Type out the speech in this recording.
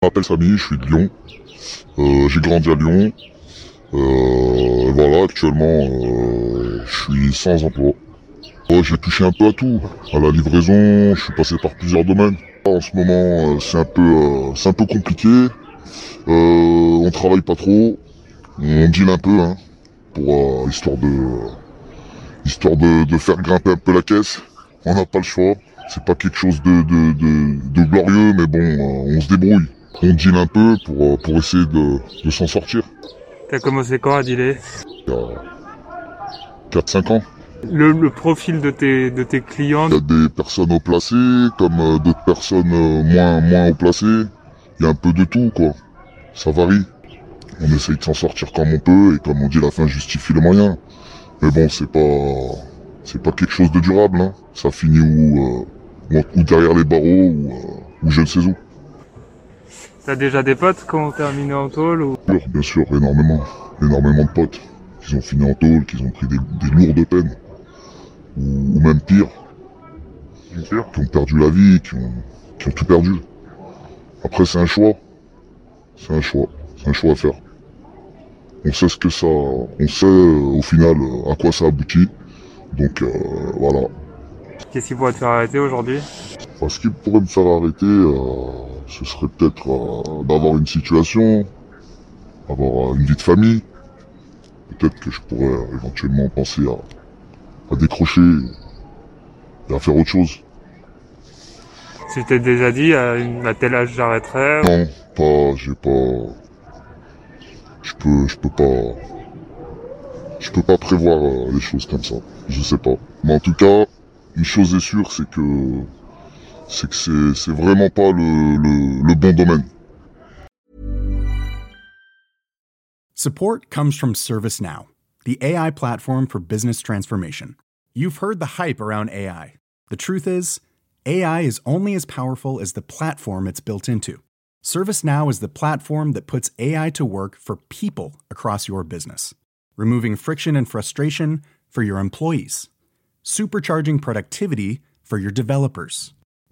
Je m'appelle Samy, je suis de Lyon. Euh, J'ai grandi à Lyon. Euh, voilà, actuellement, euh, je suis sans emploi. J'ai touché un peu à tout. À la livraison, je suis passé par plusieurs domaines. En ce moment, euh, c'est un peu, euh, c'est un peu compliqué. Euh, on travaille pas trop. On deal un peu, hein, pour histoire de, histoire de, de faire grimper un peu la caisse. On n'a pas le choix. C'est pas quelque chose de, de, de, de glorieux, mais bon, on se débrouille. On deal un peu pour, euh, pour essayer de, de s'en sortir. T'as commencé quand à dealer Il y a 4-5 ans. le, le profil de tes, de tes clients, Il y a des personnes haut placées, comme euh, d'autres personnes euh, moins, moins haut placées. Il y a un peu de tout, quoi. Ça varie. On essaye de s'en sortir comme on peut, et comme on dit, la fin justifie les moyens. Mais bon, c'est pas, c'est pas quelque chose de durable, hein. Ça finit où, euh, ou, ou derrière les barreaux, ou, euh, ou je ne sais où. T'as déjà des potes qui ont terminé en tôle ou... Bien sûr, bien sûr, énormément. Énormément de potes. Qui ont fini en tôle, qui ont pris des, des lourdes peines. Ou, ou même pire. Bien sûr. qui ont perdu la vie, qui ont, qui ont tout perdu. Après, c'est un choix. C'est un choix. C'est un choix à faire. On sait ce que ça, on sait euh, au final euh, à quoi ça aboutit. Donc euh, voilà. Qu'est-ce qui pourrait te faire arrêter aujourd'hui? Enfin, ce qui pourrait me faire arrêter, euh, ce serait peut-être euh, d'avoir une situation, avoir une vie de famille. Peut-être que je pourrais euh, éventuellement penser à, à décrocher et à faire autre chose. Tu t'es déjà dit à tel âge j'arrêterai Non, pas, j'ai pas. Je peux, je peux pas. Je peux pas prévoir euh, les choses comme ça. Je sais pas. Mais en tout cas, une chose est sûre, c'est que c'est que c'est, vraiment pas le, le, le bon domaine. Support comes from ServiceNow, the AI platform for business transformation. You've heard the hype around AI. The truth is, AI is only as powerful as the platform it's built into. ServiceNow is the platform that puts AI to work for people across your business, removing friction and frustration for your employees, supercharging productivity for your developers,